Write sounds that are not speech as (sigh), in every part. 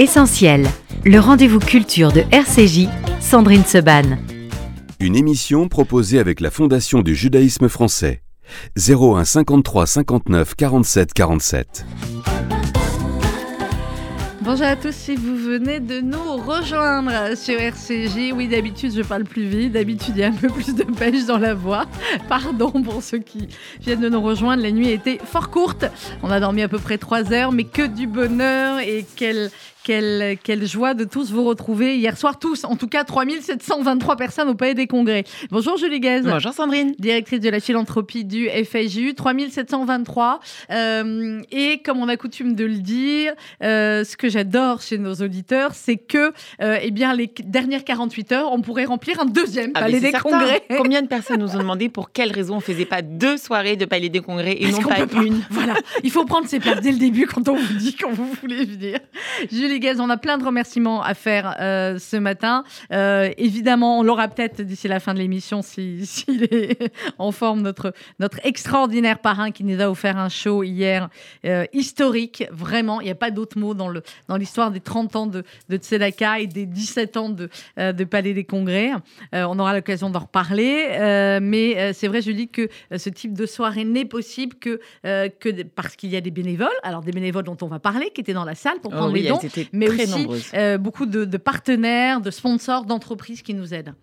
Essentiel, le rendez-vous culture de RCJ, Sandrine Seban. Une émission proposée avec la Fondation du judaïsme français. 01 53 59 47 47. Bonjour à tous, si vous venez de nous rejoindre sur RCJ, oui d'habitude je parle plus vite, d'habitude il y a un peu plus de pêche dans la voix. (laughs) Pardon pour ceux qui viennent de nous rejoindre, la nuit était fort courte, on a dormi à peu près 3 heures, mais que du bonheur et quelle, quelle, quelle, joie de tous vous retrouver hier soir, tous, en tout cas 3723 personnes au Palais des Congrès. Bonjour Julie Guez. Bonjour Sandrine. Directrice de la philanthropie du FSJU, 3723. Euh, et comme on a coutume de le dire, euh, ce que j'adore chez nos auditeurs, c'est que euh, eh bien, les dernières 48 heures, on pourrait remplir un deuxième ah, Palais des certain. Congrès. (laughs) Combien de personnes nous ont demandé pour quelles raisons on ne faisait pas deux soirées de Palais des Congrès et Parce non pas, pas une? Voilà, il faut prendre ses places dès le début quand on vous dit qu'on vous voulez venir. Julie On a plein de remerciements à faire euh, ce matin. Euh, évidemment, on l'aura peut-être d'ici la fin de l'émission (laughs) s'il si, est en forme, notre, notre extraordinaire parrain qui nous a offert un show hier euh, historique. Vraiment, il n'y a pas d'autre mot dans, le, dans l'histoire des 30 ans de, de Tzedaka et des 17 ans de, de Palais des Congrès. On aura l'occasion d'en reparler. Mais c'est vrai, Julie, que ce type de soirée n'est possible que, que parce qu'il y a des bénévoles. Alors, des bénévoles dont on va parler, qui étaient dans la salle pour prendre oh oui, les dons, mais très aussi euh, beaucoup de, de, partenaires, de sponsors, d'entreprises qui nous aident.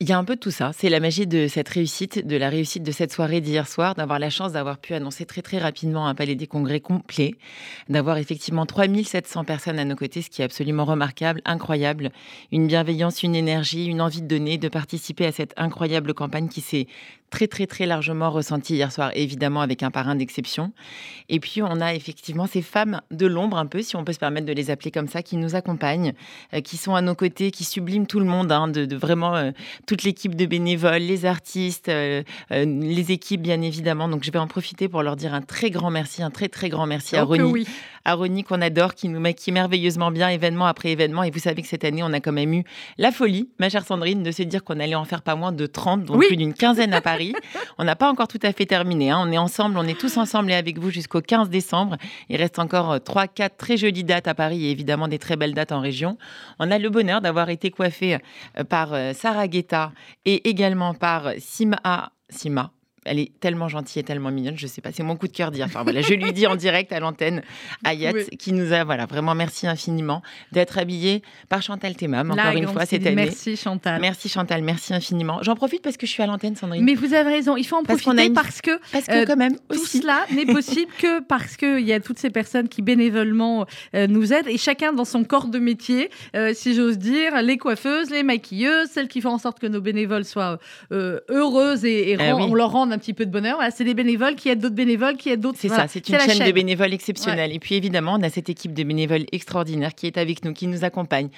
Il y a un peu de tout ça. C'est la magie de cette réussite, de la réussite de cette soirée d'hier soir, d'avoir la chance d'avoir pu annoncer très très rapidement un palais des congrès complet, d'avoir effectivement 3700 personnes à nos côtés, ce qui est absolument remarquable, incroyable. Une bienveillance, une énergie, une envie de donner, de participer à cette incroyable campagne qui s'est très très très largement ressentie hier soir, évidemment avec un parrain d'exception. Et puis on a effectivement ces femmes de l'ombre un peu, si on peut se permettre de les appeler comme ça, qui nous accompagnent, euh, qui sont à nos côtés, qui subliment tout le monde, hein, de, de, vraiment euh, toute l'équipe de bénévoles, les artistes, euh, les équipes bien évidemment. Donc je vais en profiter pour leur dire un très grand merci, un très très grand merci à Ronnie, oui. à Ronnie qu'on adore, qui nous maquille merveilleusement bien événement après événement. Et vous savez que cette année on a quand même eu la folie, ma chère Sandrine, de se dire qu'on allait en faire pas moins de 30, donc oui. plus d'une quinzaine à Paris. (laughs) on n'a pas encore tout à fait terminé. Hein. On est ensemble, on est tous ensemble et avec vous jusqu'au 15 décembre. Il reste encore 3, 4 très jolies dates à Paris et évidemment des très belles dates en région. On a le bonheur d'avoir été coiffé par Sarah Guetta et également par Sima. Sima. Elle est tellement gentille et tellement mignonne, je sais pas, c'est mon coup de cœur d'hier. Enfin voilà, je lui dis en direct à l'antenne, Ayat, oui. qui nous a, voilà, vraiment merci infiniment d'être habillée par Chantal Temam, encore une fois cette année. Merci Chantal. Merci Chantal, merci infiniment. J'en profite parce que je suis à l'antenne, Sandrine. Mais vous avez raison, il faut en parce profiter une... parce que, parce que euh, quand même, tout aussi. cela n'est possible que (laughs) parce qu'il y a toutes ces personnes qui bénévolement euh, nous aident et chacun dans son corps de métier, euh, si j'ose dire, les coiffeuses, les maquilleuses, celles qui font en sorte que nos bénévoles soient heureuses et, et Eh oui. on leur rende un petit peu de bonheur. Voilà, c'est des bénévoles qui aident d'autres bénévoles, qui aident d'autres. C'est voilà. ça, c'est une chaîne, chaîne de bénévoles exceptionnelle. Ouais. Et puis évidemment, on a cette équipe de bénévoles extraordinaires qui est avec nous, qui nous accompagne,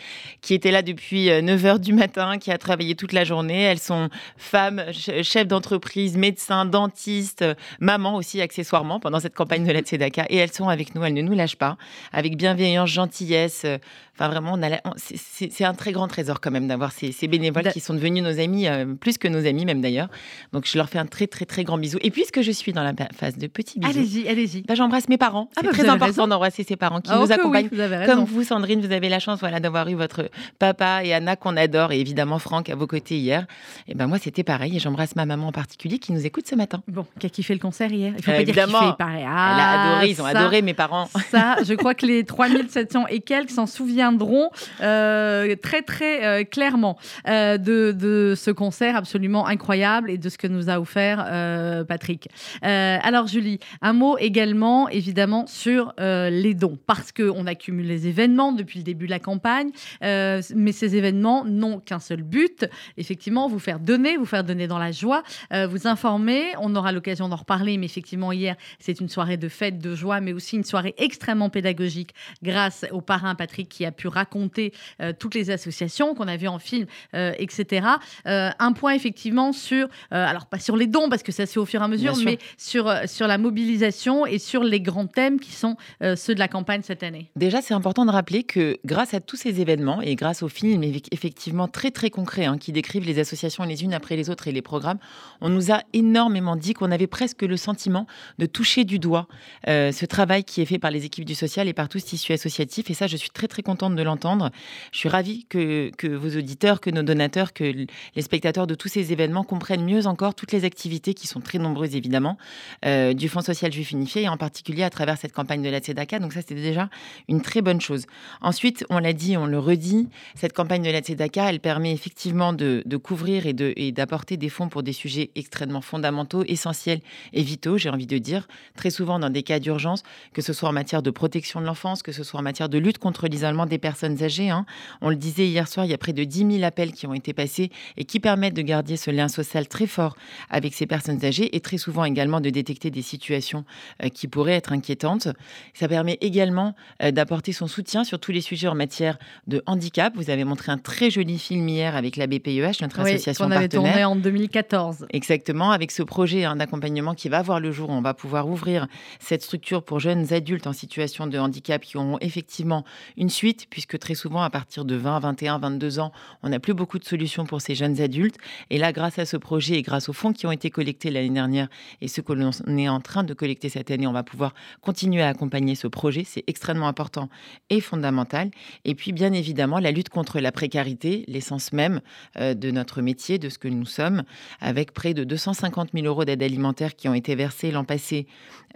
qui était là depuis 9h du matin, qui a travaillé toute la journée. Elles sont femmes, chefs d'entreprise, médecins, dentistes, mamans aussi accessoirement pendant cette campagne de la Tzedaka. Et elles sont avec nous, elles ne nous lâchent pas, avec bienveillance, gentillesse. Enfin, vraiment, on a c'est un très grand trésor quand même d'avoir ces, ces, bénévoles qui sont devenus nos amis, euh, plus que nos amis même d'ailleurs. Donc, je leur fais un très, très, très grand bisou. Et puisque je suis dans la phase de petits bisous, allez-y, allez-y. Bah, J'embrasse mes parents. C'est ah, bah, très important d'embrasser ses parents qui oh, nous accompagnent. Oui, vous Comme vous, Sandrine, vous avez la chance voilà, d'avoir eu votre papa et Anna qu'on adore, et évidemment Franck à vos côtés hier. Et ben moi, c'était pareil. Et j'embrasse ma maman en particulier qui nous écoute ce matin. Bon, qui a kiffé le concert hier. Il faut euh, pas évidemment. dire kiffé, pareil. Ah, Elle a adoré, ils ont ça, adoré mes parents. Ça, (laughs) je crois que les 3700 et quelques s'en souviendront euh, très très euh, clairement de, de, ce concert absolument incroyable et de ce que nous a offert euh, Patrick. alors Julie, un mot également évidemment sur les dons parce qu'on accumule les événements depuis le début de la campagne, mais ces événements n'ont qu'un seul but, effectivement, vous faire donner, vous faire donner dans la joie, vous informer. On aura l'occasion d'en reparler, mais effectivement hier c'est une soirée de fête, de joie, mais aussi une soirée extrêmement pédagogique grâce au parrain Patrick qui a pu raconter toutes les associations qu'on a vues en film, euh, etc. Euh, un point effectivement sur, euh, alors pas sur les dons, parce que ça se fait au fur et à mesure, Bien mais sur, euh, sur la mobilisation et sur les grands thèmes qui sont euh, ceux de la campagne cette année. Déjà, c'est important de rappeler que grâce à tous ces événements et grâce aux films eff- effectivement très très concrets hein, qui décrivent les associations les unes après les autres et les programmes, on nous a énormément dit qu'on avait presque le sentiment de toucher du doigt euh, ce travail qui est fait par les équipes du social et par tout ce tissu associatif. Et ça, je suis très très contente de l'entendre. Je suis ravie que, que vos auditeurs, que nos donateurs, que les spectateurs de tous ces événements comprennent mieux encore toutes les activités qui sont très nombreuses évidemment euh, du Fonds social juif unifié et en particulier à travers cette campagne de la Tzedaka. Donc ça, c'était déjà une très bonne chose. Ensuite, on l'a dit, on le redit, cette campagne de la Tzedaka, elle permet effectivement de, couvrir et de- d'apporter des fonds pour des sujets extrêmement fondamentaux, essentiels et vitaux, j'ai envie de dire, très souvent dans des cas d'urgence, que ce soit en matière de protection de l'enfance, que ce soit en matière de lutte contre l'isolement des personnes âgées. hein. On le disait hier soir, il y a près de 10 000 appels qui ont été passés et qui permettent de garder ce lien social très fort avec ces personnes âgées et très souvent également de détecter des situations euh, qui pourraient être inquiétantes. Ça permet également euh, d'apporter son soutien sur tous les sujets en matière de handicap. Vous avez montré un très joli film hier avec la BPEH, notre Oui, association qu'on avait partenaire. tourné en 2014. Exactement, avec ce projet hein, d'accompagnement qui va voir le jour, on va pouvoir ouvrir cette structure pour jeunes adultes en situation de handicap qui auront effectivement une suite, puisque très souvent, à partir de 20, 21, 22 ans, on n'a plus beaucoup de solutions pour ces jeunes adultes. Et là, grâce à ce projet et grâce aux fonds qui ont été collectés l'année dernière et ceux que l'on est en train de collecter cette année, on va pouvoir continuer à accompagner ce projet. C'est extrêmement important et fondamental. Et puis, bien évidemment, la lutte contre la précarité, l'essence même euh, de notre métier, de ce que nous sommes, avec près de 250 000 euros d'aide alimentaire qui ont été versés l'an passé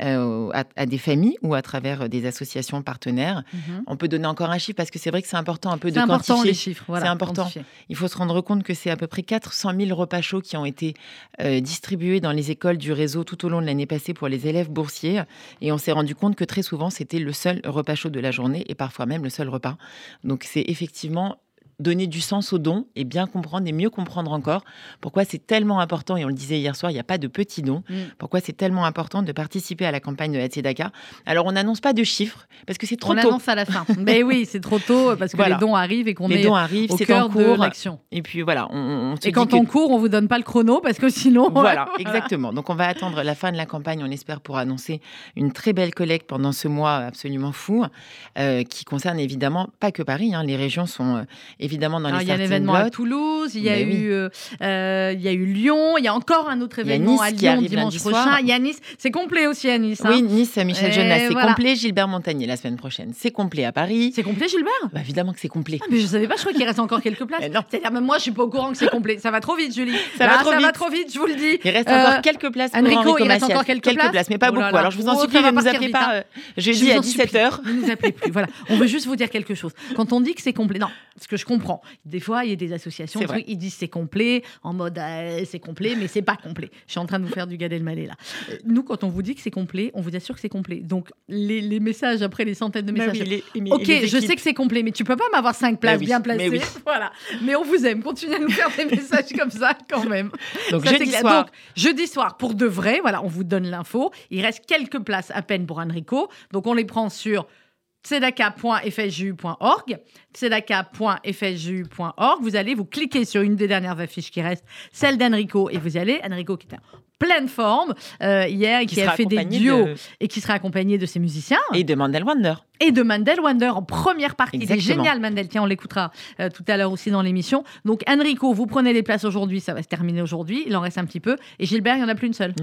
euh, à, des familles ou à travers des associations partenaires. Mhm. On peut donner encore un chiffre parce que c'est vrai que c'est important un peu de important quantifier. les chiffres. Voilà, C'est important. quantifier. Il faut se rendre compte que c'est à peu près 400 000 repas chauds qui ont été euh, distribués dans les écoles du réseau tout au long de l'année passée pour les élèves boursiers. Et on s'est rendu compte que très souvent, c'était le seul repas chaud de la journée et parfois même le seul repas. Donc c'est effectivement donner du sens aux dons et bien comprendre et mieux comprendre encore pourquoi c'est tellement important, et on le disait hier soir, il n'y a pas de petits dons, Mm. pourquoi c'est tellement important de participer à la campagne de la Tzedaka. Alors on n'annonce pas de chiffres parce que c'est trop On tôt. annonce à la fin. (laughs) Mais oui, c'est trop tôt parce que Voilà. les dons arrivent et qu'on Les est dons arrivent, au cœur en de l'action. Et puis voilà, on, on se Et dit quand que- on court, on vous donne pas le chrono parce que sinon. Voilà, exactement. Donc on va attendre la fin de la campagne, on espère, pour annoncer une très belle collecte pendant ce mois absolument fou, euh, qui concerne évidemment pas que Paris. hein. Les régions sont euh, évidemment dans Alors, les il y a l'événement à. Toulouse, il y a Ben eu, euh, euh, il y a eu Lyon, il y a encore un autre événement Nice à Lyon dimanche prochain. Il y a Nice, c'est complet aussi à Nice. hein. Oui, Nice, Michel Jonas, c'est voilà. complet. Gilbert Montagnier la semaine prochaine, c'est complet à Paris. C'est complet, Gilbert? Bah, évidemment que c'est complet. Ah, mais je savais pas, je crois qu'il reste encore quelques places. (laughs) C'est-à-dire, même moi, je suis pas au courant que c'est complet. Ça va trop vite, Julie. (laughs) Ça Là, va trop ça va vite. trop vite, je vous le dis. Il reste Euh, encore quelques places pour Enrico, Enrico il reste encore quelques places mais pas Oh là beaucoup. là. Alors je vous en Oh, supplie, va ne nous appelez vite, pas hein. euh, Je jeudi vous à en supplie, 17h. Ne nous appelez plus. Voilà. On veut juste vous dire quelque chose. Quand on dit que c'est complet, non, ce que je comprends. Des fois, il y a des associations, trucs, ils disent c'est complet, en mode euh, c'est complet, mais c'est pas complet. Je suis en train de vous faire du Gad Elmaleh là. Euh, Nous, quand on vous dit que c'est complet, on vous assure que c'est complet. Donc les, les messages après les centaines de Bah messages. oui, les- les- Ok, je sais que c'est complet, mais tu peux pas m'avoir cinq places oui, bien mais placées. oui. (laughs) Voilà. Mais on vous aime. Continuez à nous faire des messages comme ça quand même. Donc Ça, jeudi soir, Donc, jeudi soir, pour de vrai, voilà, on vous donne l'info. Il reste quelques places à peine pour Enrico. Donc, on les prend sur tzedaka.fsju.org. tzedaka.fsju.org. Vous allez vous cliquer sur une des dernières affiches qui restent, celle d'Enrico, et vous allez. Enrico qui est en pleine forme euh, hier et qui, a fait des duos de- et qui sera accompagné de ses musiciens et de Mandel Wonder. et de Mandel Wonder en première partie. Il est Exactement. génial, Mandel. Tiens, on l'écoutera euh, tout à l'heure aussi dans l'émission. Donc, Enrico, vous prenez les places aujourd'hui. Ça va se terminer aujourd'hui. Il en reste un petit peu. Et Gilbert, il n'y en a plus une seule.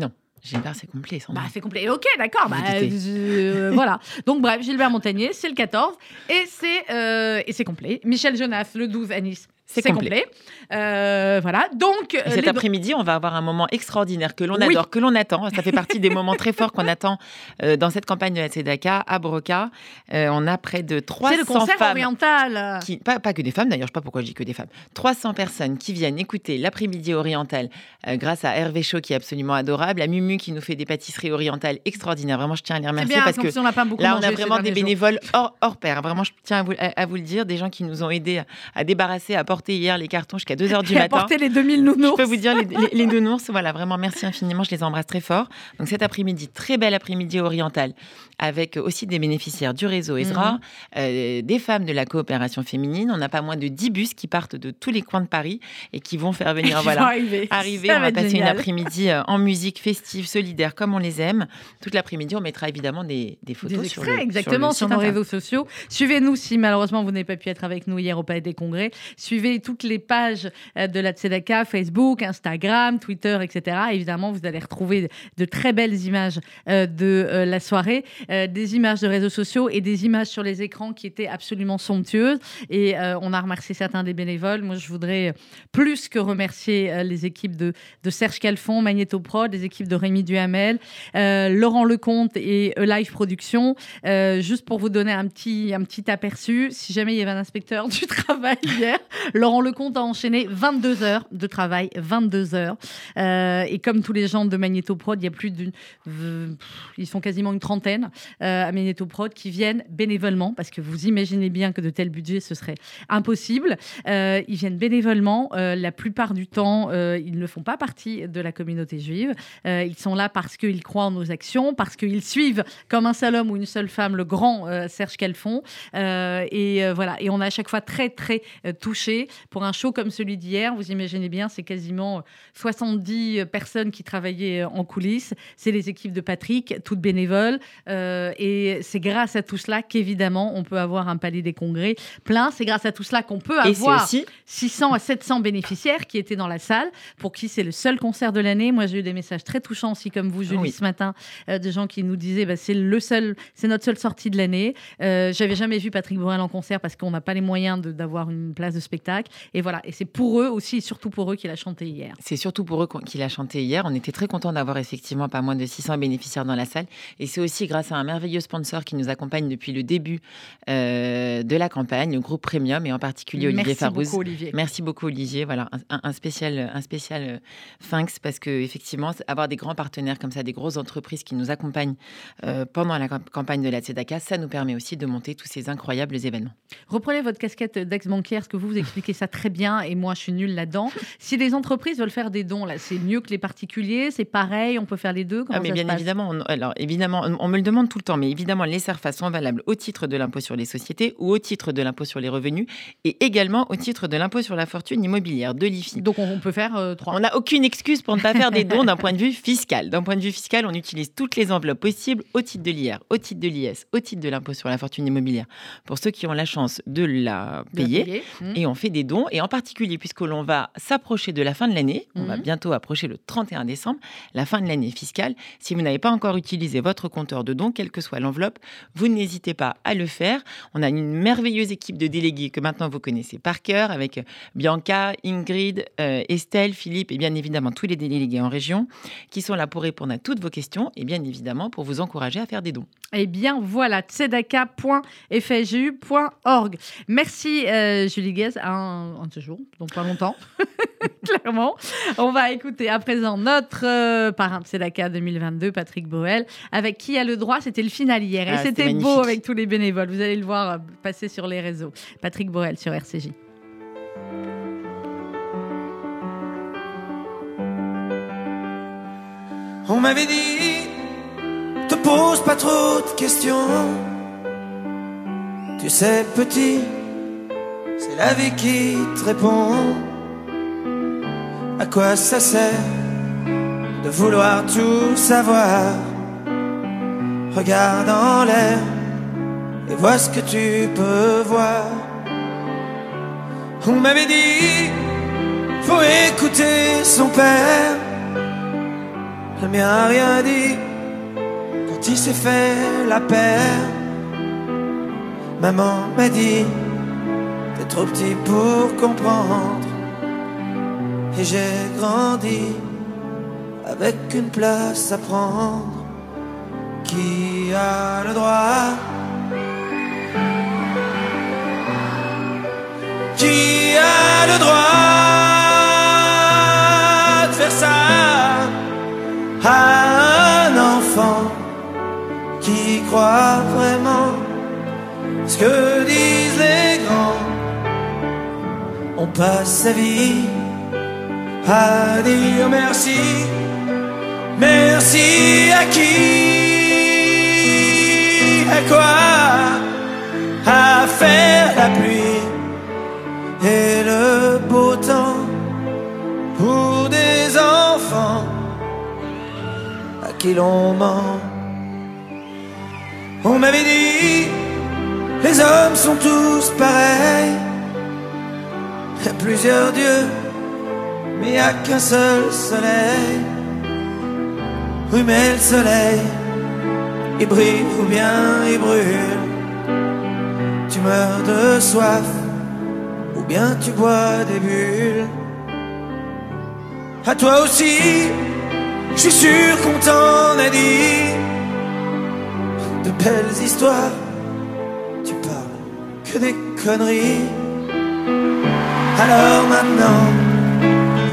Gilbert, c'est complet. Bah, c'est complet. Ok, d'accord. Bah, euh, voilà. Donc, bref, Gilbert Montagnier, c'est le 14. Et c'est euh, complet. Michel Jonas, le 12 à Nice. C'est C'est complet. complet. Euh, voilà. Donc, Et euh, cet les- après-midi, on va avoir un moment extraordinaire que l'on Oui. adore, que l'on attend. Ça fait partie des moments très forts qu'on attend euh, dans cette campagne de la Tzedaka à Broca. Euh, on a près de 300 c'est le concert femmes. oriental. Qui, pas, pas que des femmes, d'ailleurs, je sais pas pourquoi je dis que des femmes. 300 personnes qui viennent écouter l'après-midi oriental grâce à Hervé Chaud qui est absolument adorable, à Mumu qui nous fait des pâtisseries orientales extraordinaires. Vraiment, je tiens à les remercier bien, parce que si on pas beaucoup Là, on a vraiment des bénévoles hors, hors pair. Vraiment, je tiens à vous, à- à vous le dire, des gens qui nous ont aidés à, à débarrasser, à porter hier les cartons jusqu'à 2h du (laughs) Qui a matin. porté les 2000 nounours. Je peux vous dire, les, les, les nounours, voilà, vraiment, merci infiniment, je les embrasse très fort. Donc cet après-midi, très bel après-midi oriental, avec aussi des bénéficiaires du réseau ESRA, Mhm. euh, des femmes de la coopération féminine. On n'a pas moins de 10 bus qui partent de tous les coins de Paris et qui vont faire venir, voilà, arriver. arriver. On va passer génial. une après-midi euh, en musique festive, solidaire, comme on les aime. Toute l'après-midi, on mettra évidemment des, des photos Des sur le- exactement, sur, sur, le nos site réseaux sociaux. Suivez-nous si malheureusement vous n'avez pas pu être avec nous hier au Palais des Congrès. Suivez toutes les pages euh, de la Tzedaka, Facebook, Instagram, Twitter, etc. Évidemment, vous allez retrouver de très belles images euh, de euh, la soirée, des images de réseaux sociaux et des images sur les écrans qui étaient absolument somptueuses. Et on a remercié certains des bénévoles. Moi, je voudrais plus que remercier les équipes de, Serge Calfon, Magneto Prod, les équipes de Rémi Duhamel, Laurent Lecomte et Live Production. Juste pour vous donner un petit, un petit aperçu, si jamais il y avait un inspecteur (laughs) du travail hier, Laurent Lecomte a enchaîné 22 heures de travail, 22 heures. Euh, et comme tous les gens de Magneto Prod, il y a plus d'une. euh, Ils sont quasiment une trentaine euh, à Magneto Prod qui viennent bénévolement, parce que vous imaginez bien que de tels budgets, ce serait impossible. Ils viennent bénévolement. La plupart du temps, ils ne font pas partie de la communauté juive. Ils sont là parce qu'ils croient en nos actions, parce qu'ils suivent comme un seul homme ou une seule femme le grand Serge Calfon. Et voilà. Et on est à chaque fois très, très touchés. Pour un show comme celui d'hier, vous imaginez bien, c'est quasiment 70 personnes qui travaillaient euh, en coulisses. C'est les équipes de Patrick, toutes bénévoles. Euh, et c'est grâce à tout cela qu'évidemment, on peut avoir un palais des congrès plein. C'est grâce à tout cela qu'on peut avoir aussi 600 à 700 bénéficiaires qui étaient dans la salle, pour qui c'est le seul concert de l'année. Moi, j'ai eu des messages très touchants aussi, comme vous, Julie, Oui. ce matin, euh, de gens qui nous disaient bah, c'est le seul, c'est notre seule sortie de l'année. Euh, J'avais jamais vu Patrick Borel en concert parce qu'on n'a pas les moyens d'avoir une place de spectacle. Et voilà, et c'est pour eux aussi, et surtout pour eux, qu'il a chanté hier. C'est surtout pour eux qu'il a chanté hier. On était très contents d'avoir effectivement pas moins de 600 bénéficiaires dans la salle. Et c'est aussi grâce à un merveilleux sponsor qui nous accompagne depuis le début euh, de la campagne, le groupe Premium, et en particulier Olivier Merci Farouz. beaucoup, Olivier. Merci beaucoup Olivier. Voilà un, un spécial, un spécial euh, thanks parce que effectivement avoir des grands partenaires comme ça, des grosses entreprises qui nous accompagnent euh, pendant la camp- campagne de la Tzedaka, ça nous permet aussi de monter tous ces incroyables événements. Reprenez votre casquette d'ex-banquière, parce que vous, vous expliquez ça très bien, et moi, je suis nulle là-dedans. (laughs) Si les entreprises veulent faire des dons, là, c'est mieux que les particuliers, c'est pareil, on peut faire les deux. Comment Ah, mais ça se bien passe? évidemment, on, alors évidemment, on, on me le demande tout le temps, mais évidemment, les SERFA sont valables au titre de l'impôt sur les sociétés ou au titre de l'impôt sur les revenus et également au titre de l'impôt sur la fortune immobilière, de l'IFI. Donc, on, on peut faire euh, trois. On n'a aucune excuse pour ne pas faire des dons d'un point de vue fiscal. D'un point de vue fiscal, on utilise toutes les enveloppes possibles au titre de l'IR, au titre de l'IS, au titre de l'impôt sur la fortune immobilière, pour ceux qui ont la chance de la de payer. payer. Mmh. Et on fait des dons, et en particulier puisque l'on va s'approcher de la fin de l'année, on va Mhm. bientôt approcher le 31 décembre, la fin de l'année fiscale. Si vous n'avez pas encore utilisé votre compteur de dons, quelle que soit l'enveloppe, vous n'hésitez pas à le faire. On a une merveilleuse équipe de délégués que maintenant vous connaissez par cœur, avec Bianca, Ingrid, euh, Estelle, Philippe et bien évidemment tous les délégués en région, qui sont là pour répondre à toutes vos questions et bien évidemment pour vous encourager à faire des dons. Eh bien, voilà, tzedaka.fju.org. Merci, euh, Julie Guez, un, un de ces jours, donc pas longtemps, (laughs) clairement. On va écouter à présent notre euh, parrain de Tzedaka 2022, Patrick Boel, avec qui a le droit, c'était le final hier. Et Ah, c'était c'était beau avec tous les bénévoles. Vous allez le voir euh, passer sur les réseaux. Patrick Boel sur RCJ. On m'avait dit, te pose pas trop de questions. Tu sais, petit, c'est la vie qui te répond. À quoi ça sert de vouloir tout savoir? Regarde en l'air et vois ce que tu peux voir. On m'avait dit, faut écouter son père. Le mien rien dit quand il s'est fait la paire. Maman m'a dit, trop petit pour comprendre. Et j'ai grandi avec une place à prendre. Qui a le droit? Qui a le droit de faire ça à un enfant qui croit vraiment ce que On passe sa vie à dire merci. Merci à qui? À quoi? À faire la pluie et le beau temps pour des enfants à qui l'on ment. On m'avait dit, les hommes sont tous pareils. A plusieurs dieux, mais il a qu'un seul soleil. Oui, le soleil, il brille ou bien il brûle. Tu meurs de soif ou bien tu bois des bulles. À toi aussi, je suis sûr qu'on t'en a dit de belles histoires. Tu parles que des conneries. Alors maintenant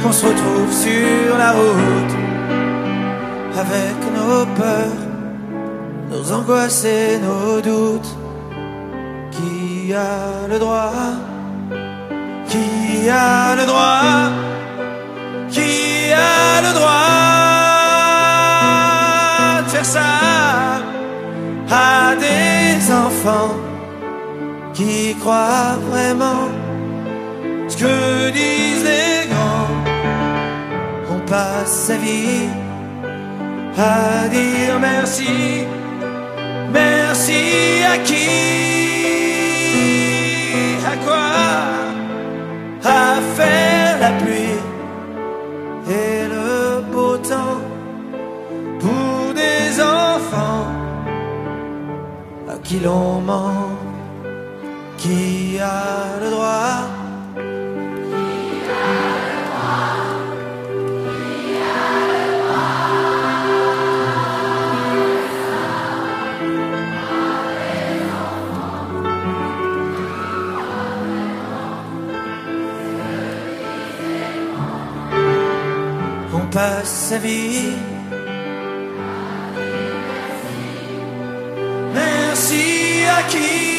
qu'on se retrouve sur la route avec nos peurs, nos angoisses et nos doutes, qui a le droit? Qui a le droit? Qui a le droit de faire ça à des enfants qui croient vraiment ce que disent les grands. On passe sa vie à dire merci, merci à qui, à quoi, à faire la pluie et le beau temps pour des enfants à qui l'on ment, qui a le droit. Passe sa vie. Merci à qui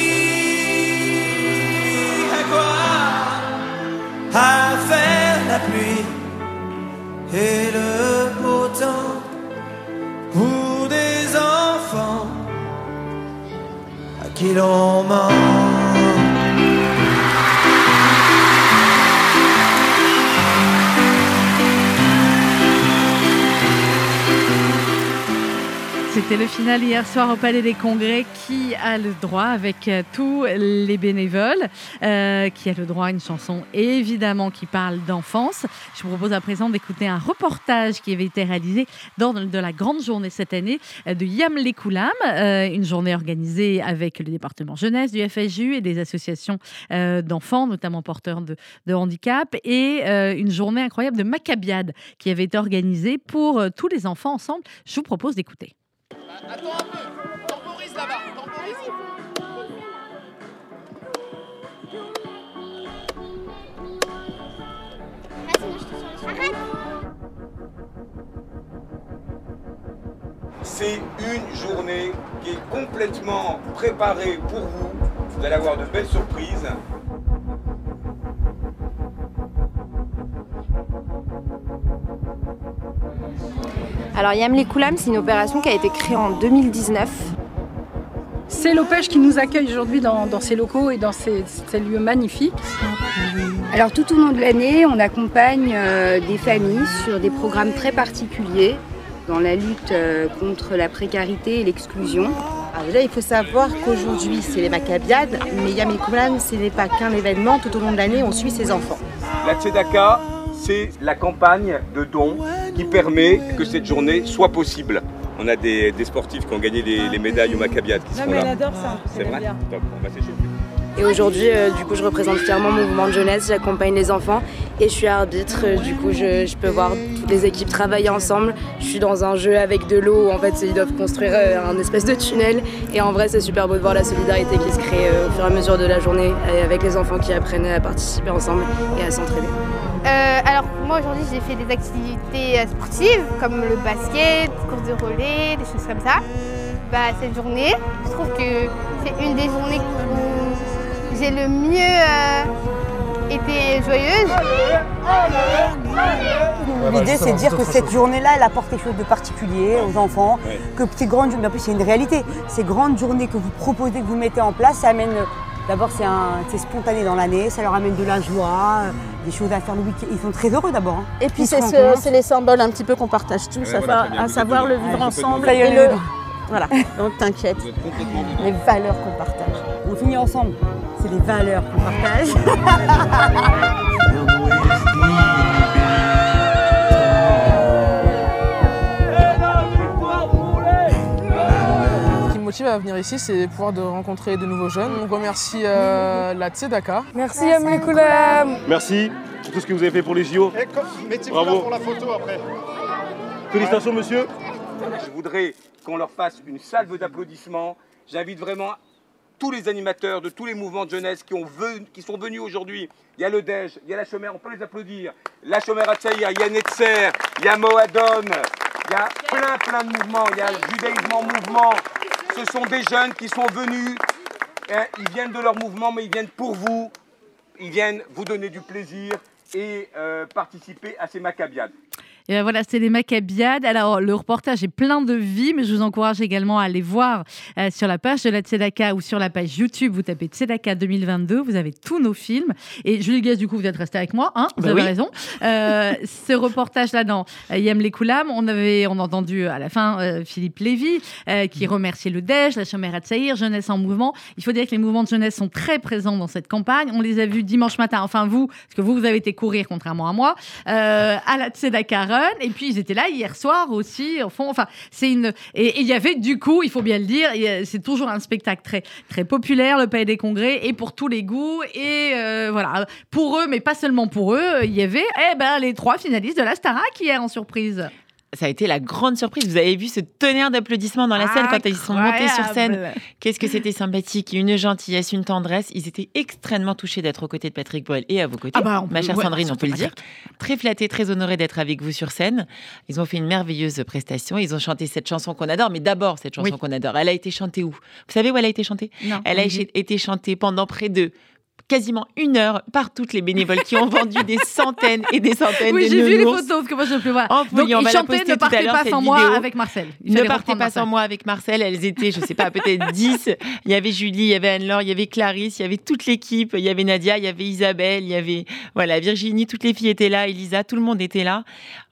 C'était le final hier soir au Palais des Congrès. Qui a le droit, avec euh, tous les bénévoles, euh, qui a le droit à une chanson évidemment qui parle d'enfance. Je vous propose à présent d'écouter un reportage qui avait été réalisé lors de la grande journée cette année euh, de Yam les Koulam, euh, une journée organisée avec le département jeunesse du FSU et des associations d'enfants, notamment porteurs de, handicap, et une journée incroyable de Maccabiade qui avait été organisée pour tous les enfants ensemble. Je vous propose d'écouter. Attends un peu, temporise là-bas, temporise. C'est une journée qui est complètement préparée pour vous. Vous allez avoir de belles surprises. Alors Yam les Koulam, c'est une opération qui a été créée en 2019. C'est l'OPEJ qui nous accueille aujourd'hui dans, dans ces locaux et dans ces, ces lieux magnifiques. Alors tout au long de l'année, on accompagne euh, des familles sur des programmes très particuliers dans la lutte euh, contre la précarité et l'exclusion. Alors déjà, il faut savoir qu'aujourd'hui, c'est les Maccabiades, mais Yam el Koulam, ce n'est pas qu'un événement. Tout au long de l'année, on suit ses enfants. La Tzedaka, c'est la campagne de dons qui permet que cette journée soit possible. On a des, des sportifs qui ont gagné les, les médailles au Maccabiades qui seront là. adore ça. C'est vrai Top, on va s'échauffer. Et aujourd'hui, euh, du coup, je représente fièrement mon mouvement de jeunesse, j'accompagne les enfants et je suis arbitre. Euh, Du coup, je, je peux voir toutes les équipes travailler ensemble. Je suis dans un jeu avec de l'eau où en fait, ils doivent construire euh, un espèce de tunnel. Et en vrai, c'est super beau de voir la solidarité qui se crée euh, au fur et à mesure de la journée avec les enfants qui apprennent à participer ensemble et à s'entraider. Euh, alors moi aujourd'hui j'ai fait des activités euh, sportives comme le basket, course de relais, des choses comme ça. Bah, cette journée, je trouve que c'est une des journées où j'ai le mieux euh, été joyeuse. L'idée, c'est de dire que cette journée-là, elle apporte quelque chose de particulier aux enfants, que ces grandes journées, en plus, c'est une réalité, ces grandes journées que vous proposez, que vous mettez en place, ça amène, d'abord, c'est un- c'est spontané dans l'année, ça leur amène de la joie, euh, des choses à faire le week-end. Ils sont très heureux d'abord. hein. Et puis c'est ce- rencontrent. c'est les symboles un petit peu qu'on partage tous, Ouais, à, voilà, savoir le vivre Ouais, ensemble et le... Voilà, donc t'inquiète. Les valeurs qu'on partage. On finit ensemble. C'est les valeurs qu'on partage. (laughs) (laughs) motive à venir ici, c'est de pouvoir de rencontrer de nouveaux jeunes. On remercie euh, la Tzedaka. Merci Amle Koulam. Merci pour tout ce que vous avez fait pour les JO. Mettez-vous là Bravo. pour la photo après. Félicitations, monsieur. Je voudrais qu'on leur fasse une salve d'applaudissements. J'invite vraiment tous les animateurs de tous les mouvements de jeunesse qui, ont venu- qui sont venus aujourd'hui. Il y a le DEJ, il y a la Chomère, on peut les applaudir. La Chomère Atsaïa, il y a Netzer, il y a Moadon, il y a plein plein de mouvements, il y a le judaïsme en mouvement. Ce sont des jeunes qui sont venus, hein, ils viennent de leur mouvement, mais ils viennent pour vous, ils viennent vous donner du plaisir et euh, participer à ces macabiades. Et ben voilà, c'est les Maccabiades. Alors, le reportage est plein de vie, mais je vous encourage également à aller voir euh, sur la page de la Tzedaka ou sur la page YouTube. Vous tapez Tzedaka 2022, vous avez tous nos films. Et Julie Guest, du coup, vous êtes resté avec moi, hein, vous Bah avez oui. raison. Euh, ce reportage-là dans euh, Yam les Koulam, on avait on a entendu à la fin euh, Philippe Lévy qui remerciait le DEJ, la Chomère Tsaïr, Jeunesse en mouvement. Il faut dire que les mouvements de jeunesse sont très présents dans cette campagne. On les a vus dimanche matin, enfin vous, parce que vous, vous avez été courir, contrairement à moi, à la Tzedaka Et puis, ils étaient là hier soir aussi. Enfin, c'est une. Et il y avait, du coup, il faut bien le dire, c'est toujours un spectacle très, très populaire, le Palais des Congrès, et pour tous les goûts. Et euh, voilà, pour eux, mais pas seulement pour eux, il y avait eh ben, les trois finalistes de la Starac hier en surprise. Ça a été la grande surprise. Vous avez vu ce tonnerre d'applaudissements dans la scène quand ils sont montés sur scène. Qu'est-ce que c'était sympathique, une gentillesse, une tendresse. Ils étaient extrêmement touchés d'être aux côtés de Patrick Boel et à vos côtés. Ah bah, on Ma chère ouais, Sandrine, on peut le dire. Très flattés, très honorés d'être avec vous sur scène. Ils ont fait une merveilleuse prestation. Ils ont chanté cette chanson qu'on adore. Mais d'abord, cette chanson Oui. qu'on adore. Elle a été chantée où? Vous savez où elle a été chantée? Non. Elle a Mhm. été chantée pendant près de quasiment une heure par toutes les bénévoles qui ont vendu des (laughs) centaines et des centaines Oui, de j'ai vu les photos, parce que moi je ne peux voir. En Donc, ils chantaient Ne partez pas sans moi avec Marcel. Ne partez pas sans moi avec Marcel. Elles étaient, je sais pas, peut-être (laughs) 10. Il y avait Julie, il y avait Anne-Laure, il y avait Clarisse, il y avait toute l'équipe. Il y avait Nadia, il y avait Isabelle, il y avait voilà Virginie. Toutes les filles étaient là. Elisa, tout le monde était là,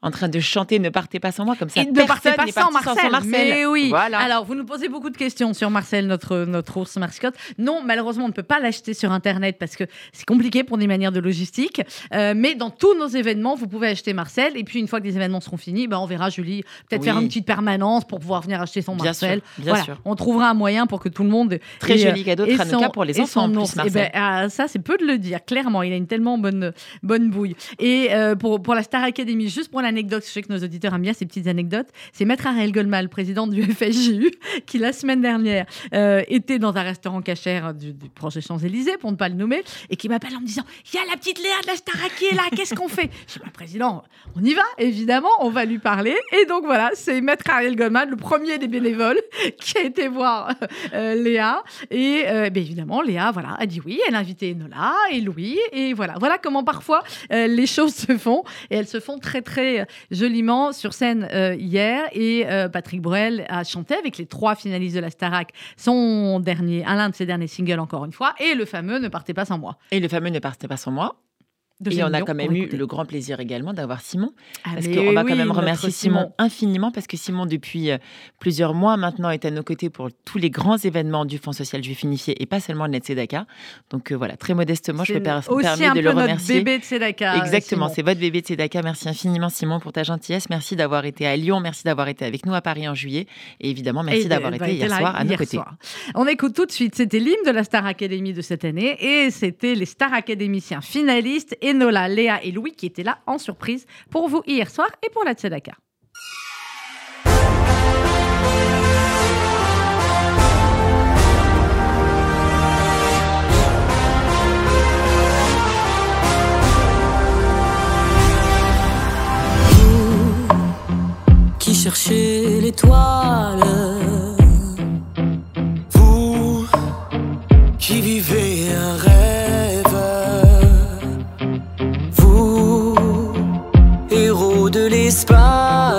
en train de chanter Ne partez pas sans moi comme ça. Et ne partez pas sans Marcel. Mais oui. Voilà. Alors, vous nous posez beaucoup de questions sur Marcel, notre, notre ours mascotte. Non, malheureusement, on ne peut pas l'acheter sur Internet parce que c'est compliqué pour des manières de logistique. Euh, mais dans tous nos événements, vous pouvez acheter Marcel. Et puis, une fois que les événements seront finis, ben, on verra Julie peut-être Oui. faire une petite permanence pour pouvoir venir acheter son Bien Marcel. sûr, bien Voilà. sûr. On trouvera un moyen pour que tout le monde. Très ait, joli euh, cadeau de Hanouka pour les enfants, en plus. Eh Marcel. ben, ah, ça, c'est peu de le dire, clairement. Il a une tellement bonne, bonne bouille. Et euh, pour, pour la Star Academy, juste pour l'anecdote, je sais que nos auditeurs aiment bien ces petites anecdotes, c'est Maître Ariel Goldman, président du (laughs) FSJU, qui la semaine dernière euh, était dans un restaurant cachère du, du proche des Champs-Élysées, pour ne pas le nommer, et qui m'appelle en me disant Il y a la petite Léa de la Star qui là, qu'est-ce qu'on fait? Je dis bah, Président, on y va, évidemment, on va lui parler. Et donc voilà, c'est Maître Ariel Goldman, le premier des bénévoles, (laughs) qui a été voir euh, Léa. Et euh, bien évidemment, Léa voilà, a dit oui. Elle a invité Nola et Louis. Et voilà, voilà comment parfois les choses se font. Et elles se font très, très euh, joliment sur scène euh, hier. Et euh, Patrick Bruel a chanté avec les trois finalistes de la Starac son dernier, un de ses derniers singles, encore une fois. Et le fameux Ne partez pas sans moi. Et le fameux Ne partez pas sans moi. Et on a quand même eu le grand plaisir également d'avoir Simon. Ah, parce qu'on va oui, quand même remercier Simon. Simon. infiniment, parce que Simon, depuis euh, plusieurs mois maintenant, est à nos côtés pour tous les grands événements du Fonds social juif unifié et pas seulement le Tzedaka. Donc euh, voilà, très modestement, je C'est me permets de le remercier. bébé de Tzedaka, Exactement, Simon. c'est votre bébé de Tzedaka. Merci infiniment Simon pour ta gentillesse. Merci d'avoir été à Lyon, merci d'avoir été avec nous à Paris en juillet. Et évidemment, merci Et d'avoir elle été hier soir à nos côtés. soir. On écoute tout de suite. C'était l'hymne de la Star Academy de cette année et c'était les Star Académiciens finalistes Enola, Léa et Louis qui étaient là en surprise pour vous hier soir et pour la Tzedaka. qui l'étoile. spać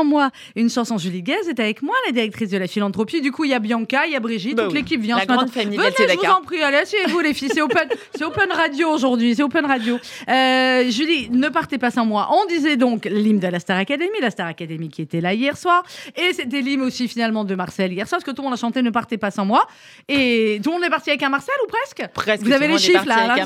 sans moi. Une chanson Julie Guez est avec moi, la directrice de la philanthropie. Du coup, il y a Bianca, il y a Brigitte, Bah toute oui. l'équipe vient La ce matin. grande famille Venez, je vous en prie, allez, asseyez-vous les filles. C'est open, (laughs) c'est open radio aujourd'hui, c'est open radio. Euh, Julie, ne partez pas sans moi. On disait donc l'hymne de la Star Academy, la Star Academy qui était là hier soir. Et c'était l'hymne aussi finalement de Marcel hier soir, parce que tout le monde a chanté Ne partez pas sans moi. Et tout le monde est parti avec un Marcel ou presque? Presque. Vous avez le les chiffres là.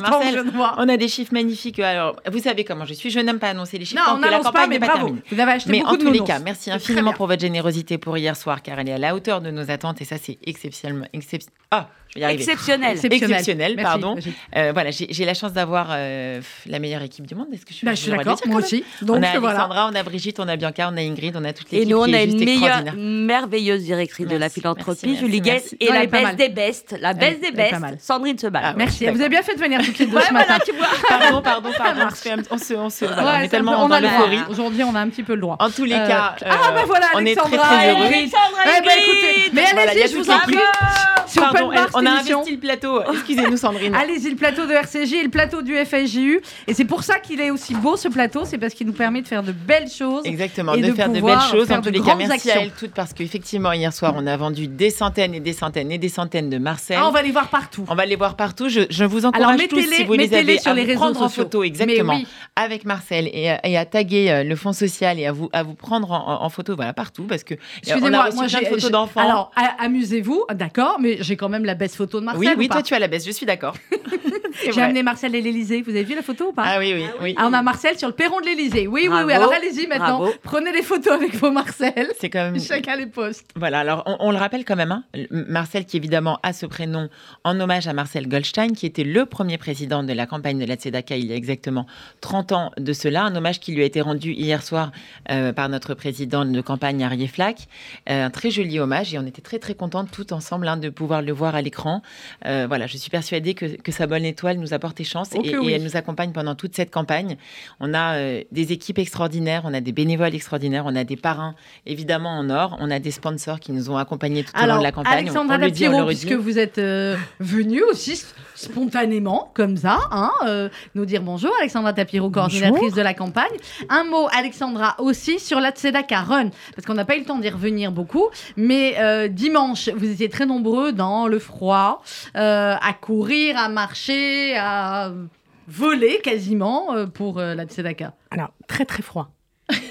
On a des chiffres magnifiques. Alors, vous savez comment je suis. Je n'aime pas annoncer les chiffres. Non, on n'annonce pas, mais bravo. Vous avez acheté Mais beaucoup en de tous les cas, merci infiniment pour votre générosité pour hier soir, car elle est à la hauteur de nos attentes et ça, c'est exceptionnellement. excep- Ah, Exceptionnel. Exceptionnel. Exceptionnel, Merci, pardon. Brigitte. Euh, voilà, j'ai la chance d'avoir euh, la meilleure équipe du monde. Est-ce que je suis, Bah, je suis droit de d'accord, moi aussi. Donc, on a voilà. Alexandra, on a Brigitte, on a Bianca, on a Ingrid, on a toute Et l'équipe nous, on a une meilleure, merveilleuse directrice de la philanthropie, merci, Julie. Guest, et Non, la mal. des best, la best des elle est pas best, mal. Sandrine Sebal. Ah ouais, Merci, vous avez bien fait de venir toutes les deux ce voilà, matin. (laughs) Pardon, pardon, pardon. On se, on se, on voilà, on est tellement on dans a le droit. l'euphorie. Aujourd'hui, on a un petit peu le droit. En tous les Euh, cas, ah euh, bah voilà, on est très Alexandra, très heureux. Ingrid. Eh bah, écoutez, mais Voilà, allez-y, je vous en prie. Pardon, open bar, on a investi le plateau. (laughs) Excusez-nous, Sandrine. Allez-y, le plateau de RCJ et le plateau du FSJU. Et c'est pour ça qu'il est aussi beau ce plateau, c'est parce qu'il nous permet de faire de belles choses. Exactement, et de, faire de belles choses. En tous les cas, merci à elles toutes parce qu'effectivement, hier soir, on a vendu des centaines et des centaines et des centaines de Marcel. Ah, on va les voir partout. On va les voir partout. Je, je vous encourage Alors, tous, si vous les avez, sur à les réseaux prendre en sociaux. photo, exactement, oui. avec Marcel et, à- et à taguer euh, le Fonds social et à vous, à vous prendre en, en photo, voilà, partout, parce que euh, on a Excusez-moi, reçu moi plein de j'ai. photos d'enfants. Alors, amusez-vous, d'accord, mais j'ai quand même la belle photo de Marcel. oui, ou oui, toi, tu as la baisse, je suis d'accord. (laughs) J'ai amené Marcel et l'Elysée. Vous avez vu la photo ou pas? Ah oui, oui, oui. Ah, on a Marcel sur le perron de l'Elysée. Oui, oui, Bravo, oui. Alors allez-y maintenant. bravo. Prenez les photos avec vos Marcel. C'est quand même. Chacun les poste. Voilà, alors on, on le rappelle quand même, hein, Marcel qui évidemment a ce prénom en hommage à Marcel Goldstein, qui était le premier président de la campagne de la Tzedaka il y a exactement 30 ans de cela, un hommage qui lui a été rendu hier soir euh, par notre président de campagne Arié Flack. Euh, un très joli hommage et on était très très contents tout ensemble hein, de pouvoir le voir à l'écran. Euh, voilà, je suis persuadée que, que sa bonne étoile Nous a porté chance et, oui. elle nous accompagne pendant toute cette campagne. On a euh, des équipes extraordinaires, on a des bénévoles extraordinaires, on a des parrains évidemment en or, on a des sponsors qui nous ont accompagnés tout au long de la campagne. Alexandra redit. puisque vous êtes euh, venue aussi spontanément, comme ça, hein, euh, nous dire bonjour. Alexandra Tapiro, coordinatrice de la campagne. Un mot, Alexandra, aussi sur la Tzedaka Run, parce qu'on n'a pas eu le temps d'y revenir beaucoup, mais euh, dimanche, vous étiez très nombreux dans le froid, euh, à courir, à marcher, à voler quasiment euh, pour euh, la Tzedaka. Alors, très très froid.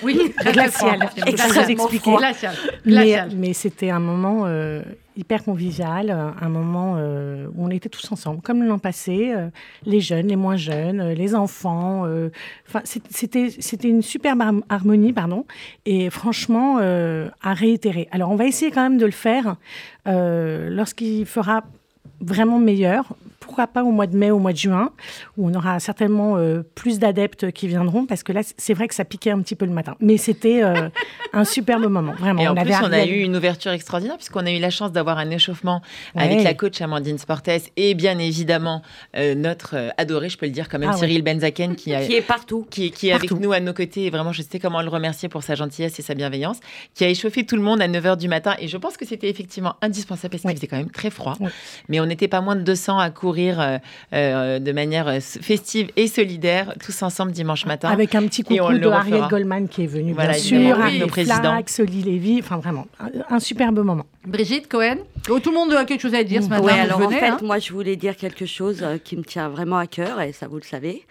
Oui, (laughs) glacial. Glacial. Mais, mais c'était un moment euh, hyper convivial, un moment euh, où on était tous ensemble, comme l'an passé, euh, les jeunes, les moins jeunes, les enfants. Enfin, c'était c'était une superbe har- harmonie, pardon, et franchement à réitérer. Alors, on va essayer quand même de le faire lorsqu'il fera vraiment meilleur. Pourquoi pas au mois de mai, au mois de juin, où on aura certainement euh, plus d'adeptes qui viendront, parce que là, c'est vrai que ça piquait un petit peu le matin. Mais c'était euh, un superbe moment, vraiment. Et en on plus, on a eu une ouverture extraordinaire puisqu'on a eu la chance d'avoir un échauffement Ouais. avec la coach Amandine Sportes et bien évidemment euh, notre euh, adoré, je peux le dire quand même, Ah ouais. Cyril Benzaken qui, a- Qui est partout. qui, qui est avec nous à nos côtés. Et vraiment, je sais comment le remercier pour sa gentillesse et sa bienveillance, qui a échauffé tout le monde à 9h du matin. Et je pense que c'était effectivement indispensable parce qu'il faisait quand même très froid. Mais on n'était pas moins de 200 à courir euh, euh, de manière euh, festive et solidaire, tous ensemble dimanche matin. Avec un petit Et on coucou le de Ariel refera. Goldman qui est venu, Voilà, bien sûr, oui, nos présidents. Flax, Oli Lévy, enfin vraiment, un, un superbe moment. Brigitte Cohen Oh, Tout le monde a quelque chose à dire ce matin. Ouais, vous alors venez, en fait, hein. moi, je voulais dire quelque chose qui me tient vraiment à cœur, et ça, vous le savez.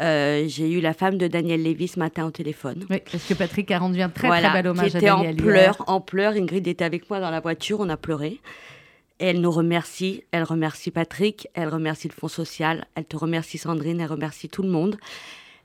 Euh, J'ai eu la femme de Daniel Lévy ce matin au téléphone. Oui, parce que Patrick a rendu un très Voilà, très bel hommage qui à était en Daniel pleurs, en pleurs. Ingrid était avec moi dans la voiture, on a pleuré. Et elle nous remercie. Elle remercie Patrick, elle remercie le Fonds social, elle te remercie Sandrine, elle remercie tout le monde.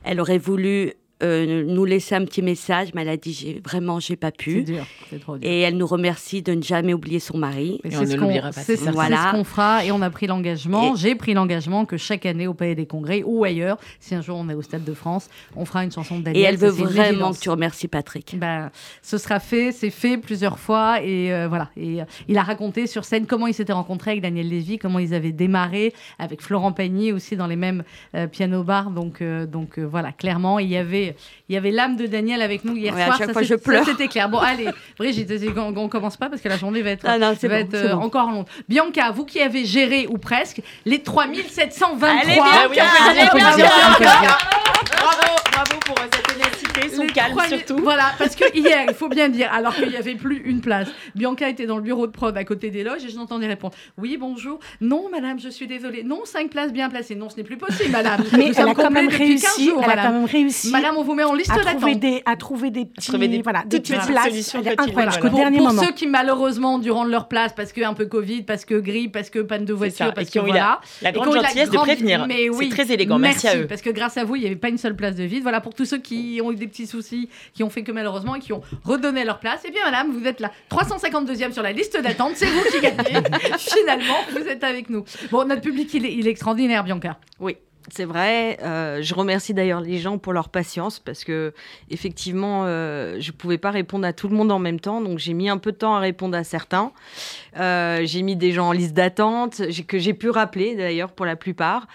Elle aurait voulu euh, nous laisser un petit message, mais elle a dit j'ai vraiment j'ai pas pu. C'est dur, c'est trop dur. Et elle nous remercie de ne jamais oublier son mari. Et c'est ce qu'on- c'est- c'est Voilà. ce qu'on fera et on a pris l'engagement. J'ai pris l'engagement que chaque année au Palais des Congrès ou ailleurs, si un jour on est au Stade de France, on fera une chanson de Daniel. Et elle veut vraiment que tu remercies Patrick. Ben, ce sera fait, c'est fait plusieurs fois et euh, voilà. Et euh, il a raconté sur scène comment il s'était rencontré avec Daniel Lévy, comment ils avaient démarré avec Florent Pagny aussi dans les mêmes euh, piano bars. Donc, euh, donc euh, voilà, clairement, il y avait, il y avait l'âme de Daniel avec nous hier Ouais, à soir. chaque Ça, fois, je pleure. C'était clair. Bon, allez, Brigitte, on, on commence pas parce que la journée va être, Ah non, va bon, être euh, bon. encore longue. Bianca, vous qui avez géré ou presque les 3723. Allez, Bianca, allez, Bianca. Bravo, bravo pour euh, cette ténacité, son Les calme 3000 surtout. Voilà, parce que hier, (laughs) il faut bien dire, alors qu'il n'y avait plus une place, Bianca était dans le bureau de prod à côté des loges et je l'entendais répondre Oui, bonjour. Non, madame, je suis désolée. Non, cinq places bien placées. Non, ce n'est plus possible, madame. Mais Nous elle a quand même réussi, 15 jours, elle a quand même réussi Madame, on vous met en liste d'attente. des, à trouver des petits, trouver des voilà, des petites petites places. solutions incroyable, jusqu'au Pour, dernier pour moment. ceux qui malheureusement dû rendre leur place parce que un peu Covid, parce que grippe, parce que panne de voiture, parce que ont eu voilà. la- grande qui ont eu gentillesse de prévenir. Mais C'est très élégant, merci à eux. Parce que grâce à vous, il n'y avait pas une seule place de vide. Voilà pour tous ceux qui ont eu des petits soucis, qui ont fait que malheureusement et qui ont redonné leur place. Et bien madame, vous êtes la 352e sur la liste d'attente. C'est vous qui gagnez. (laughs) Finalement, vous êtes avec nous. Bon, notre public, il est, il est extraordinaire, Bianca. Oui, c'est vrai. Euh, je remercie d'ailleurs les gens pour leur patience parce que effectivement, euh, je pouvais pas répondre à tout le monde en même temps, donc j'ai mis un peu de temps à répondre à certains. Euh, j'ai mis des gens en liste d'attente que j'ai pu rappeler d'ailleurs pour la plupart.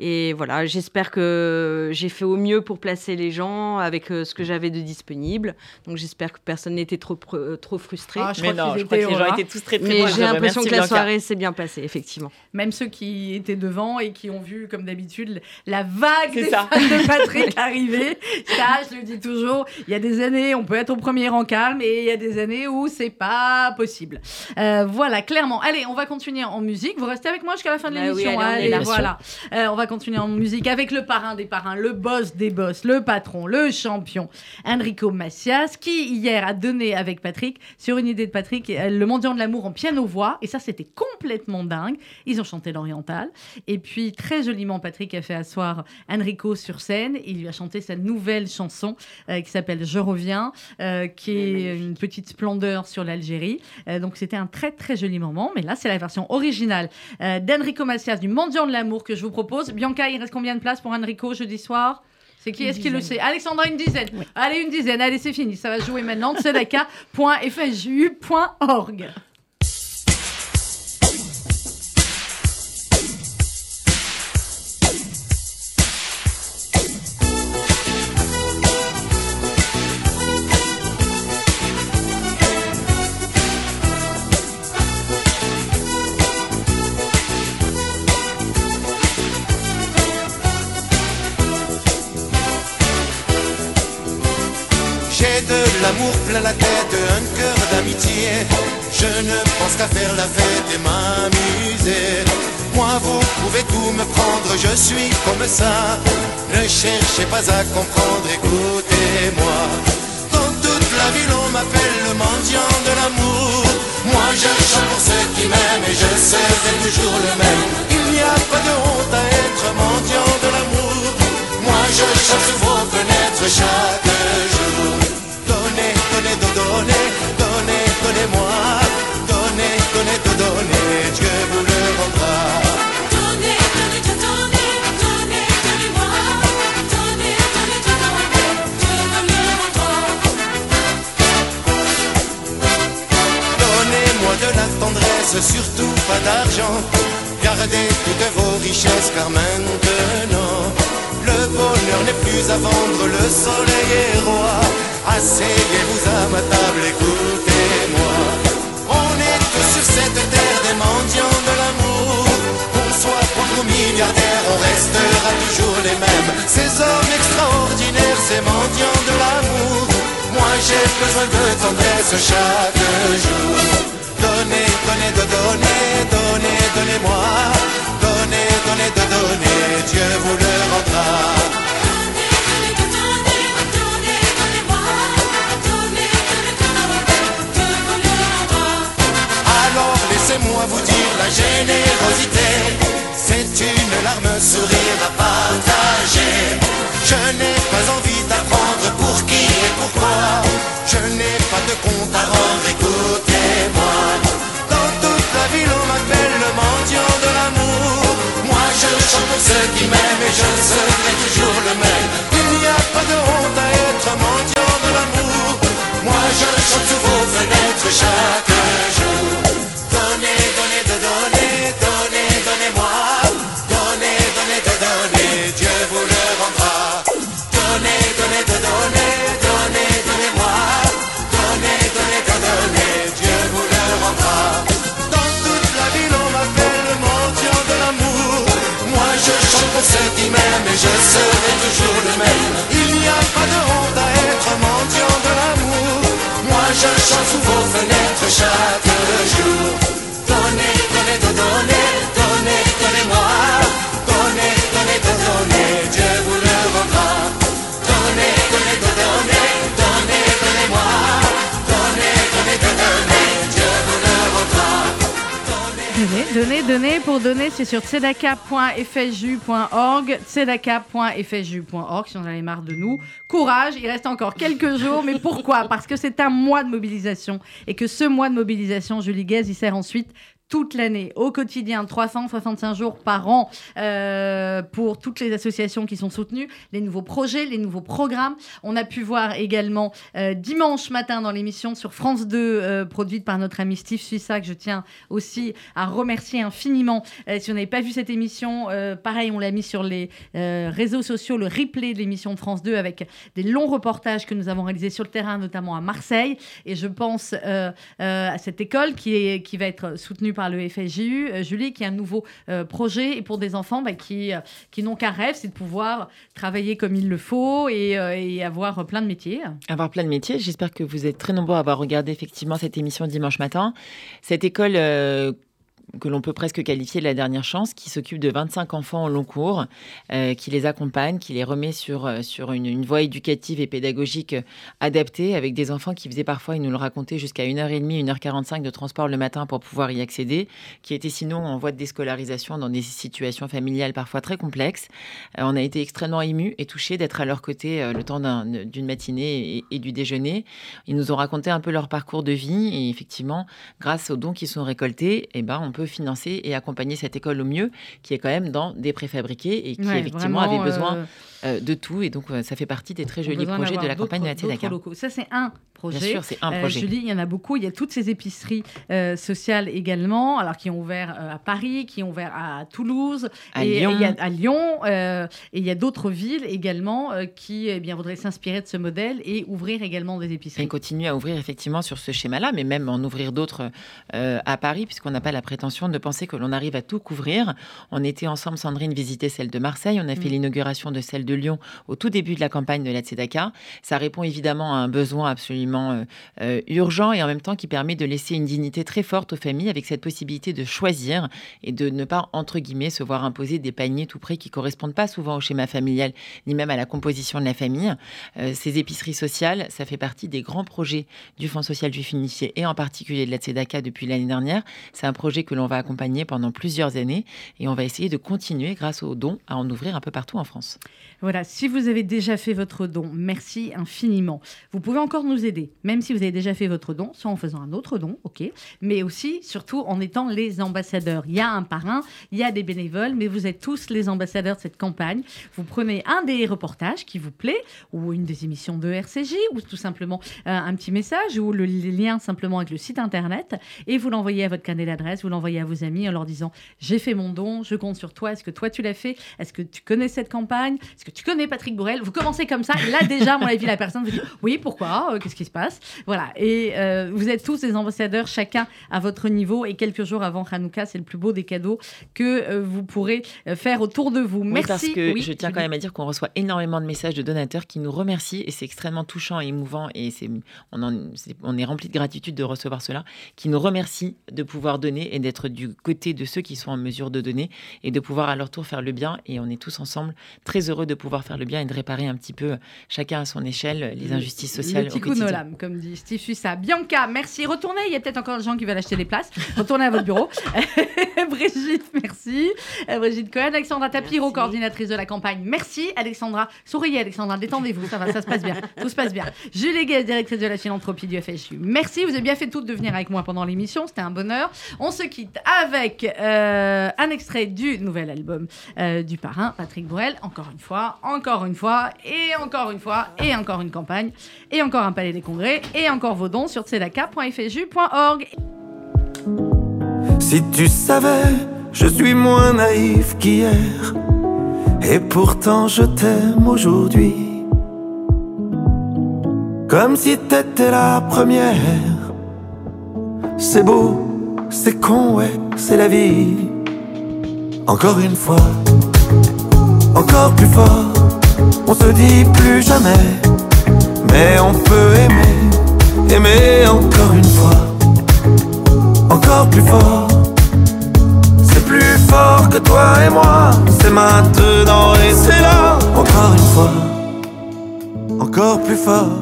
Et voilà, j'espère que j'ai fait au mieux pour placer les gens avec euh, ce que j'avais de disponible. Donc j'espère que personne n'était trop euh, trop frustré. Ah, je Mais crois non, qu'ils je crois que les heureux, gens étaient tous très, très Mais heureux. j'ai l'impression Merci, que la soirée s'est bien passée, effectivement. Même ceux qui étaient devant et qui ont vu, comme d'habitude, la vague des ça. fans de (laughs) Patrick arriver. Ça, je le dis toujours, il y a des années, on peut être au premier rang calme et il y a des années où c'est pas possible. Euh, voilà, clairement. Allez, on va continuer en musique. Vous restez avec moi jusqu'à la fin de Bah oui, l'émission. allez, voilà. Euh, on va continuer en musique avec le parrain des parrains, le boss des boss, le patron, le champion, Enrico Macias, qui hier a donné avec Patrick, sur une idée de Patrick, euh, le mendiant de l'amour en piano-voix. Et ça, c'était complètement dingue. Ils ont chanté l'oriental. Et puis, très joliment, Patrick a fait asseoir Enrico sur scène. Il lui a chanté sa nouvelle chanson euh, qui s'appelle Je reviens, euh, qui est une petite splendeur sur l'Algérie. Donc, c'était un très, très joli moment. Mais là, c'est la version originale euh, d'Enrico Macias du mendiant de l'amour que je vous propose. Bianca, il reste combien de places pour Enrico jeudi soir? C'est qui? Est-ce qui le sait? Alexandra, une dizaine. Allez, une dizaine. Allez, c'est fini. Ça va jouer maintenant. tzedaka.fju.org. l'amour plein la tête, un cœur d'amitié. Je ne pense qu'à faire la fête et m'amuser. Moi, vous pouvez tout me prendre, je suis comme ça. Ne cherchez pas à comprendre, écoutez-moi. Dans toute la ville, on m'appelle le mendiant de l'amour. Moi, je chante pour ceux qui m'aiment et je serai toujours le même. Il n'y a pas de honte à être mendiant de l'amour. Moi, je chante vos fenêtres chaque jour. Donnez, donnez, do- donnez, donnez, donnez-moi. Donnez, donnez, do- donnez, vous le rendra. Donnez, donnez, donnez, donnez, donnez-moi. Donnez, donnez, donnez, le rendra. Donnez-moi de la tendresse, surtout pas d'argent. Gardez toutes vos richesses car maintenant le bonheur n'est plus à vendre, le soleil est roi. Asseyez-vous à ma table, écoutez-moi. On est tous sur cette terre des mendiants de l'amour. Qu'on soit pauvre ou milliardaire, on restera toujours les mêmes. Ces hommes extraordinaires, ces mendiants de l'amour. Moi j'ai besoin de tendresse chaque jour. Donnez, donnez, de donner, donnez, donnez-moi. Donnez, donnez, de donner, Dieu vous le rendra. Laissez-moi vous dire la générosité, c'est une larme sourire à partager. Je n'ai pas envie d'apprendre pour qui et pourquoi. Je n'ai pas de compte à rendre, écoutez-moi. Dans toute la ville, on m'appelle le mendiant de l'amour. Moi, je chante pour ceux qui m'aiment et je serai toujours le même. Il n'y a pas de honte à être mendiant de l'amour. Moi, je chante sous vos fenêtres chaque et je serai toujours le même. Il n'y a pas de Donnez, donnez. Pour donner, c'est sur tzedaka.fju.org. tzedaka.fju.org si on en avait marre de nous. Courage, il reste encore quelques jours. Mais pourquoi? Parce que c'est un mois de mobilisation. Et que ce mois de mobilisation, Julie Guez, il sert ensuite toute l'année, au quotidien, 365 jours par an euh, pour toutes les associations qui sont soutenues, les nouveaux projets, les nouveaux programmes. On a pu voir également euh, dimanche matin dans l'émission sur France 2, euh, produite par notre ami Steve Suissa, que je tiens aussi à remercier infiniment. Si vous n'avez pas vu cette émission, pareil, on l'a mis sur les réseaux sociaux, le replay de l'émission de France 2 avec des longs reportages que nous avons réalisés sur le terrain, notamment à Marseille. Et je pense à cette école qui va être soutenue par le FSJU, euh, Julie, qui est un nouveau euh, projet et pour des enfants bah, qui, euh, qui n'ont qu'un rêve, c'est de pouvoir travailler comme il le faut et, avoir plein de métiers. Avoir plein de métiers. J'espère que vous êtes très nombreux à avoir regardé effectivement cette émission dimanche matin. Cette école que l'on peut presque qualifier de la dernière chance, qui s'occupe de 25 enfants au long cours, euh, qui les accompagne, qui les remet sur, euh, sur une, voie éducative et pédagogique euh, adaptée, avec des enfants qui faisaient parfois, ils nous le racontaient, jusqu'à 1h30, 1h45 de transport le matin pour pouvoir y accéder, qui étaient sinon en voie de déscolarisation dans des situations familiales parfois très complexes. On a été extrêmement émus et touchés d'être à leur côté le temps d'un- d'une matinée et, et du déjeuner. Ils nous ont raconté un peu leur parcours de vie et effectivement, grâce aux dons qui sont récoltés, eh ben, on peut financer et accompagner cette école au mieux, qui est quand même dans des préfabriqués et qui Ouais, effectivement vraiment, avait besoin euh, euh, de tout. Et donc, euh, ça fait partie des très jolis projets de la campagne de la. Ça, c'est un projet. Bien sûr, c'est un Euh, projet. Julie, il y en a beaucoup. Il y a toutes ces épiceries euh, sociales également, alors qui ont ouvert euh, à Paris, qui ont ouvert à Toulouse, À et, Lyon. et il y a, à Lyon, euh, et il y a d'autres villes également euh, qui eh bien voudraient s'inspirer de ce modèle et ouvrir également des épiceries. Et continuer à ouvrir effectivement sur ce schéma-là, mais même en ouvrir d'autres euh, à Paris, puisqu'on n'a pas la prétention de penser que l'on arrive à tout couvrir. On était ensemble, Sandrine, visiter celle de Marseille. On a fait Mm. l'inauguration de celle de Lyon au tout début de la campagne de la Tzedaka. Ça répond évidemment à un besoin absolument euh, euh, urgent et en même temps qui permet de laisser une dignité très forte aux familles avec cette possibilité de choisir et de ne pas, entre guillemets, se voir imposer des paniers tout près qui correspondent pas souvent au schéma familial ni même à la composition de la famille. Euh, ces épiceries sociales, ça fait partie des grands projets du Fonds social juif unifié et en particulier de la Tzedaka depuis l'année dernière. C'est un projet que l'on va accompagner pendant plusieurs années et on va essayer de continuer grâce aux dons à en ouvrir un peu partout en France. Voilà, si vous avez déjà fait votre don, merci infiniment. Vous pouvez encore nous aider, même si vous avez déjà fait votre don, soit en faisant un autre don, ok, mais aussi, surtout, en étant les ambassadeurs. Il y a un parrain, il y a des bénévoles, mais vous êtes tous les ambassadeurs de cette campagne. Vous prenez un des reportages qui vous plaît, ou une des émissions de RCJ, ou tout simplement euh, un petit message, ou le lien simplement avec le site internet, et vous l'envoyez à votre carnet d'adresse, vous l'envoyez à vos amis en leur disant J'ai fait mon don, je compte sur toi, est-ce que toi tu l'as fait? Est-ce que tu connais cette campagne? Est-ce que tu connais Patrick Bourrel Vous commencez comme ça, et là déjà, mon avis, la personne vous dit Oui, pourquoi? Euh, Qu'est-ce qui se passe. Voilà, et euh, vous êtes tous des ambassadeurs, chacun à votre niveau, et quelques jours avant Hanouka, c'est le plus beau des cadeaux que euh, vous pourrez euh, faire autour de vous. Oui, Merci. parce que Oui, je tiens quand même à dire qu'on reçoit énormément de messages de donateurs qui nous remercient. Et c'est extrêmement touchant et émouvant. Et c'est on, en- c'est- on est rempli de gratitude de recevoir cela, qui nous remercient de pouvoir donner et d'être du côté de ceux qui sont en mesure de donner et de pouvoir à leur tour faire le bien. Et on est tous ensemble très heureux de pouvoir faire le bien et de réparer un petit peu chacun à son échelle les injustices sociales Le au quotidien. Comme dit Steve Suissa. Bianca, merci. Retournez, il y a peut-être encore des gens qui veulent acheter des places. Retournez à votre bureau. (laughs) Brigitte, merci. Euh, Brigitte Cohen, Alexandra Tapiro, coordinatrice de la campagne. Merci, Alexandra. Souriez, Alexandra, détendez-vous, ça va, ça se passe bien. Tout se passe bien. Julie Guest, directrice de la philanthropie du FSU. Merci, vous avez bien fait toutes de venir avec moi pendant l'émission, c'était un bonheur. On se quitte avec euh, un extrait du nouvel album euh, du parrain, Patrick Borel. Encore une fois, encore une fois, et encore une fois, et encore une campagne, et encore un palais des congrès, et encore vos dons sur tzedaka.fju.org. Si tu savais, je suis moins naïf qu'hier. Et pourtant je t'aime aujourd'hui. Comme si t'étais la première. C'est beau, c'est con, ouais, c'est la vie. Encore une fois, encore plus fort. On se dit plus jamais. Mais on peut aimer, aimer encore une fois. Encore plus fort. C'est plus fort que toi et moi. C'est maintenant et c'est là. Encore une fois. Encore plus fort.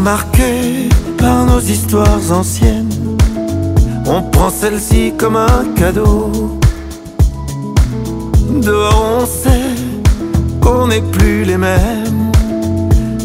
Marqué par nos histoires anciennes. On prend celle-ci comme un cadeau. Dehors on sait qu'on n'est plus les mêmes.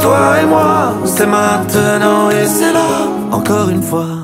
Toi et moi. C'est maintenant et c'est là. Encore une fois.